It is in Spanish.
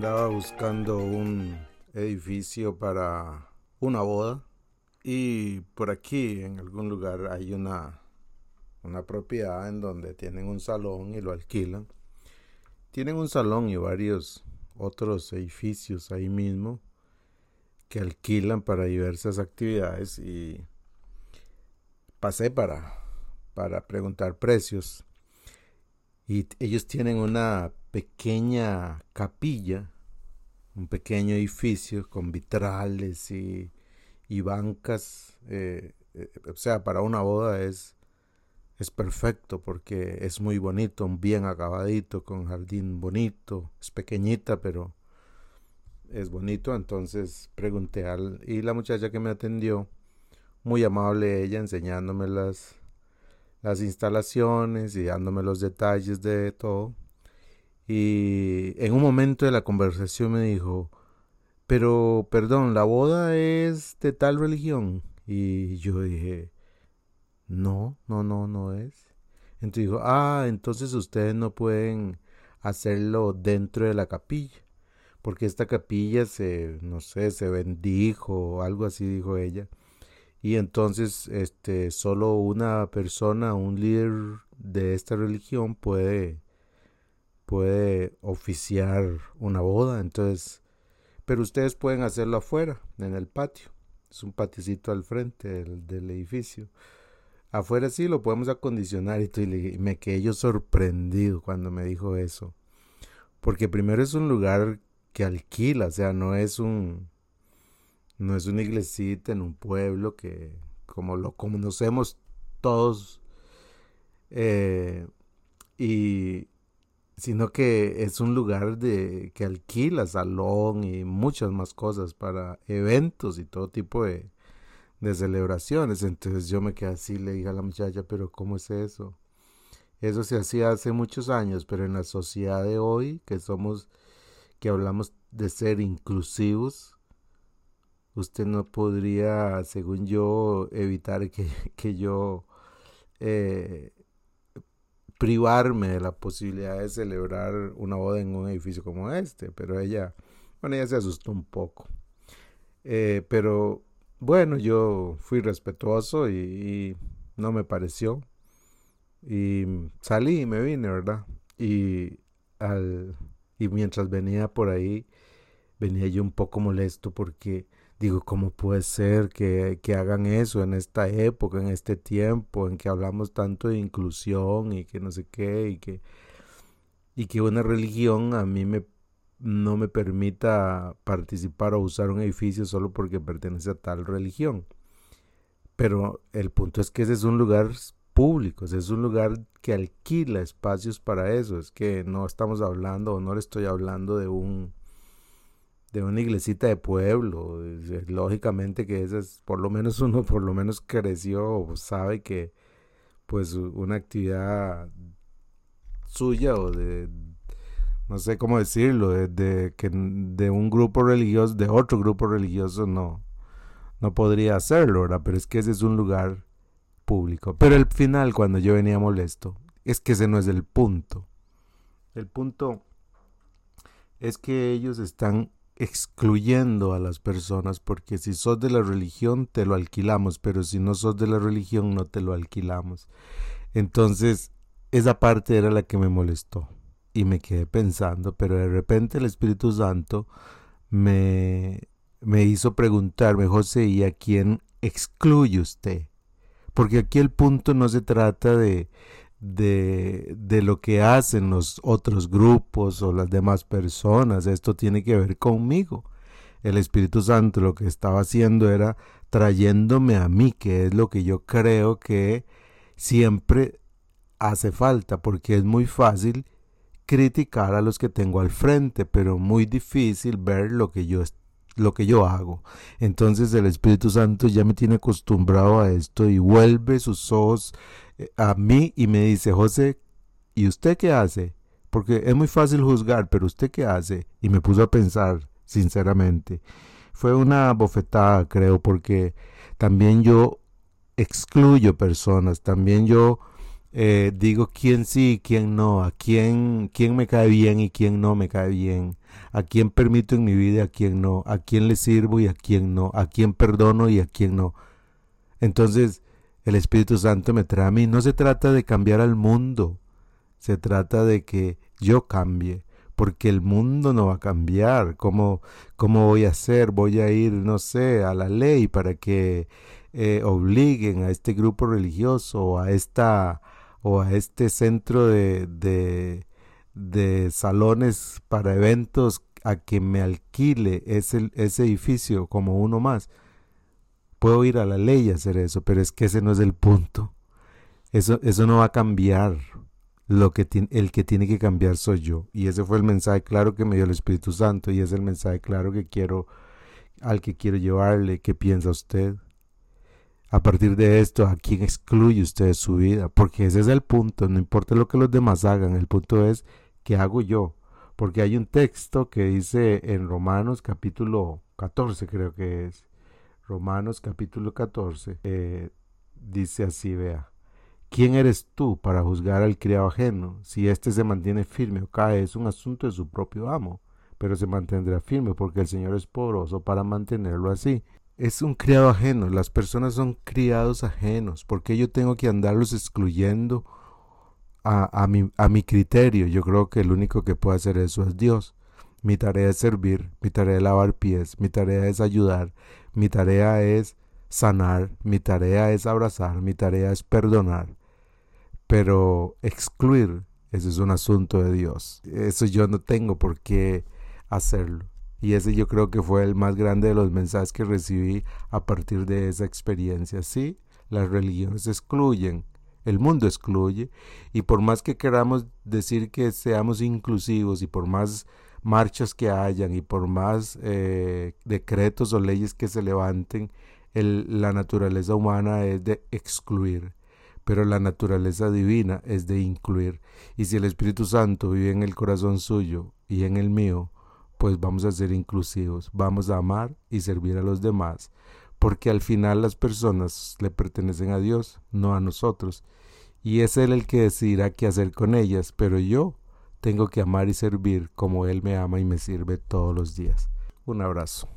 andaba buscando un edificio para una boda y por aquí en algún lugar hay una, una propiedad en donde tienen un salón y lo alquilan. Tienen un salón y varios otros edificios ahí mismo que alquilan para diversas actividades y pasé para, para preguntar precios. Y ellos tienen una pequeña capilla, un pequeño edificio con vitrales y, bancas. Eh, eh, o sea, para una boda es, es perfecto porque es muy bonito, bien acabadito, con jardín bonito. Es pequeñita, pero es bonito. Entonces pregunté al... Y la muchacha que me atendió, muy amable ella, enseñándome las, las instalaciones y dándome los detalles de todo. Y en un momento de la conversación me dijo, pero perdón, ¿la boda es de tal religión? Y yo dije, no, no, no, no es. Entonces dijo, ah, entonces ustedes no pueden hacerlo dentro de la capilla, porque esta capilla se, no sé, se bendijo algo así, dijo ella. Y entonces, este, solo una persona, un líder de esta religión puede puede oficiar una boda, entonces, pero ustedes pueden hacerlo afuera, en el patio. Es un patiocito al frente del, edificio. Afuera sí lo podemos acondicionar y, me quedé yo sorprendido cuando me dijo eso. Porque primero es un lugar que alquila, o sea, no es un no es una iglesita en un pueblo que como lo conocemos todos eh, y, sino que es un lugar de que alquila salón y muchas más cosas para eventos y todo tipo de, celebraciones. Entonces yo me quedé así, le dije a la muchacha, pero ¿cómo es eso? Eso se hacía hace muchos años, pero en la sociedad de hoy, que somos, que hablamos de ser inclusivos, usted no podría, según yo, evitar que, que yo eh, privarme de la posibilidad de celebrar una boda en un edificio como este, pero ella, bueno, ella se asustó un poco. Eh, pero bueno, yo fui respetuoso y, no me pareció. Y salí y me vine, ¿verdad? Y, al, y mientras venía por ahí, venía yo un poco molesto porque Digo, ¿cómo puede ser que, hagan eso en esta época, en este tiempo, en que hablamos tanto de inclusión y que no sé qué, y que, y que una religión a mí me, no me permita participar o usar un edificio solo porque pertenece a tal religión? Pero el punto es que ese es un lugar público, ese es un lugar que alquila espacios para eso, es que no estamos hablando o no le estoy hablando de un de una iglesita de pueblo. Lógicamente que es por lo menos uno por lo menos creció o sabe que pues una actividad suya o de no sé cómo decirlo, de, que de un grupo religioso, de otro grupo religioso no no podría hacerlo, ¿verdad? Pero es que ese es un lugar público. Pero el final cuando yo venía molesto, es que ese no es el punto. El punto es que ellos están excluyendo a las personas, porque si sos de la religión te lo alquilamos, pero si no sos de la religión no te lo alquilamos. Entonces, esa parte era la que me molestó y me quedé pensando, pero de repente el Espíritu Santo me, me hizo preguntarme, José, ¿y a quién excluye usted? Porque aquí el punto no se trata de, de, de, lo que hacen los otros grupos o las demás personas. Esto tiene que ver conmigo. El Espíritu Santo lo que estaba haciendo era trayéndome a mí, que es lo que yo creo que siempre hace falta, porque es muy fácil criticar a los que tengo al frente, pero muy difícil ver lo que yo lo que yo hago. Entonces el Espíritu Santo ya me tiene acostumbrado a esto y vuelve sus ojos a mí y me dice, José, ¿y usted qué hace? Porque es muy fácil juzgar, pero ¿usted qué hace? Y me puso a pensar, sinceramente. Fue una bofetada, creo, porque también yo excluyo personas, también yo eh, digo quién sí y quién no, a quién, quién me cae bien y quién no me cae bien, a quién permito en mi vida a quién no, a quién le sirvo y a quién no, a quién perdono y a quién no. Entonces, el Espíritu Santo me trae a mí. No se trata de cambiar al mundo, se trata de que yo cambie, porque el mundo no va a cambiar. ¿Cómo, cómo voy a hacer? Voy a ir, no sé, a la ley para que eh, obliguen a este grupo religioso o a esta o a este centro de, de salones para eventos a que me alquile ese, ese edificio como uno más. Puedo ir a la ley y hacer eso, pero es que ese no es el punto. Eso, eso no va a cambiar. Lo que el que tiene que cambiar soy yo. Y ese fue el mensaje claro que me dio el Espíritu Santo. Y es el mensaje claro que quiero, al que quiero llevarle. ¿Qué piensa usted? A partir de esto, ¿a quién excluye usted de su vida? Porque ese es el punto. No importa lo que los demás hagan. El punto es, ¿qué hago yo? Porque hay un texto que dice en Romanos capítulo 14, creo que es Romanos capítulo 14, eh, dice así, vea. ¿Quién eres tú para juzgar al criado ajeno? Si éste se mantiene firme o cae, es un asunto de su propio amo, pero se mantendrá firme porque el Señor es poderoso para mantenerlo así. Es un criado ajeno, las personas son criados ajenos, porque yo tengo que andarlos excluyendo a, mi, a mi criterio. Yo creo que el único que puede hacer eso es Dios. Mi tarea es servir, mi tarea es lavar pies, mi tarea es ayudar, mi tarea es sanar, mi tarea es abrazar, mi tarea es perdonar. Pero excluir, eso es un asunto de Dios. Eso yo no tengo por qué hacerlo. Y ese yo creo que fue el más grande de los mensajes que recibí a partir de esa experiencia. Sí, las religiones excluyen, el mundo excluye, y por más que queramos decir que seamos inclusivos y por más marchas que hayan y por más eh, decretos o leyes que se levanten, la naturaleza humana es de excluir, pero la naturaleza divina es de incluir. Y si el Espíritu Santo vive en el corazón suyo y en el mío, pues vamos a ser inclusivos, vamos a amar y servir a los demás, porque al final las personas le pertenecen a Dios, no a nosotros, y es Él el que decidirá qué hacer con ellas, pero yo tengo que amar y servir como Él me ama y me sirve todos los días. Un abrazo.